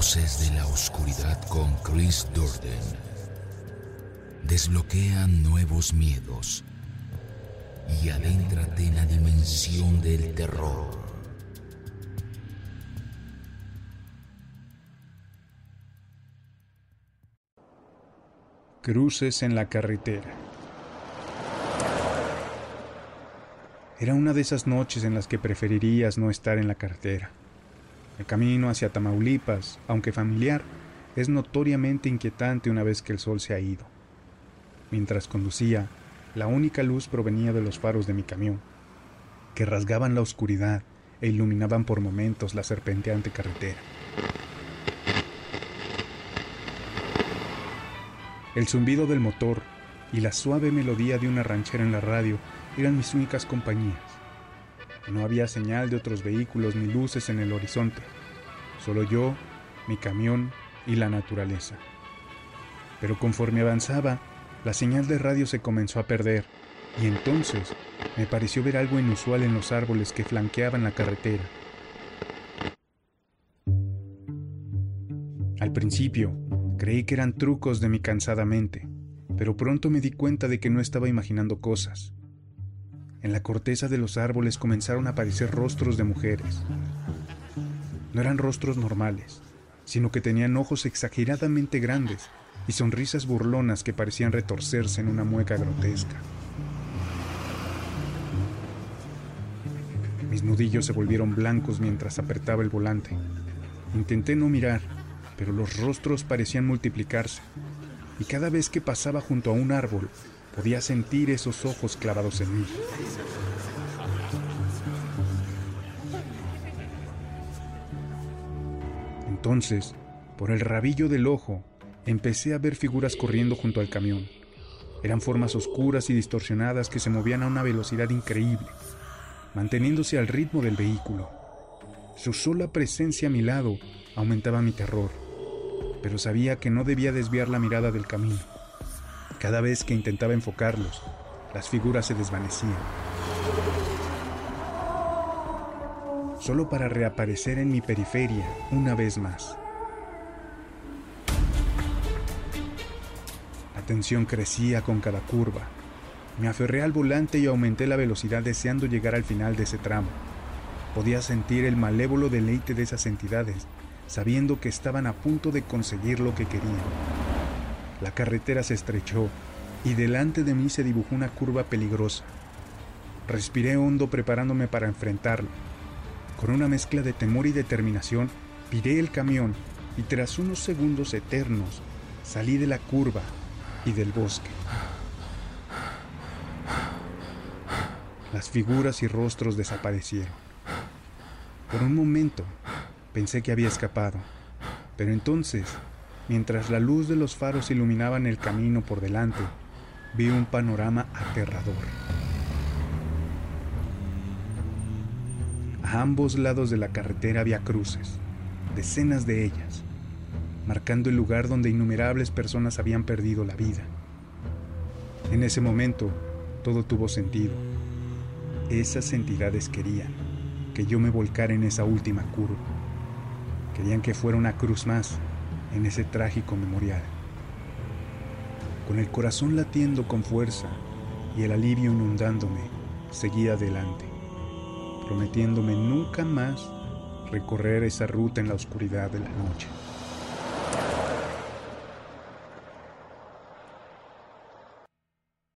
Voces de la Oscuridad con Chris Durden. Desbloquean nuevos miedos y adéntrate en la dimensión del terror. Cruces en la carretera. Era una de esas noches en las que preferirías no estar en la carretera. El camino hacia Tamaulipas, aunque familiar, es notoriamente inquietante una vez que el sol se ha ido. Mientras conducía, la única luz provenía de los faros de mi camión, que rasgaban la oscuridad e iluminaban por momentos la serpenteante carretera. El zumbido del motor y la suave melodía de una ranchera en la radio eran mis únicas compañías. No había señal de otros vehículos ni luces en el horizonte, solo yo, mi camión y la naturaleza. Pero conforme avanzaba, la señal de radio se comenzó a perder y entonces me pareció ver algo inusual en los árboles que flanqueaban la carretera. Al principio, creí que eran trucos de mi cansada mente, pero pronto me di cuenta de que no estaba imaginando cosas. En la corteza de los árboles comenzaron a aparecer rostros de mujeres. No eran rostros normales, sino que tenían ojos exageradamente grandes y sonrisas burlonas que parecían retorcerse en una mueca grotesca. Mis nudillos se volvieron blancos mientras apretaba el volante. Intenté no mirar, pero los rostros parecían multiplicarse, y cada vez que pasaba junto a un árbol podía sentir esos ojos clavados en mí. Entonces, por el rabillo del ojo, empecé a ver figuras corriendo junto al camión. Eran formas oscuras y distorsionadas que se movían a una velocidad increíble, manteniéndose al ritmo del vehículo. Su sola presencia a mi lado aumentaba mi terror, pero sabía que no debía desviar la mirada del camino. Cada vez que intentaba enfocarlos, las figuras se desvanecían. Solo para reaparecer en mi periferia una vez más. La tensión crecía con cada curva. Me aferré al volante y aumenté la velocidad deseando llegar al final de ese tramo. Podía sentir el malévolo deleite de esas entidades, sabiendo que estaban a punto de conseguir lo que querían. La carretera se estrechó y delante de mí se dibujó una curva peligrosa. Respiré hondo preparándome para enfrentarlo. Con una mezcla de temor y determinación, piré el camión y tras unos segundos eternos salí de la curva y del bosque. Las figuras y rostros desaparecieron. Por un momento pensé que había escapado, pero entonces Mientras la luz de los faros iluminaban el camino por delante, vi un panorama aterrador. A ambos lados de la carretera había cruces, decenas de ellas, marcando el lugar donde innumerables personas habían perdido la vida. En ese momento, todo tuvo sentido. Esas entidades querían que yo me volcara en esa última curva. Querían que fuera una cruz más en ese trágico memorial. Con el corazón latiendo con fuerza y el alivio inundándome, seguí adelante, prometiéndome nunca más recorrer esa ruta en la oscuridad de la noche.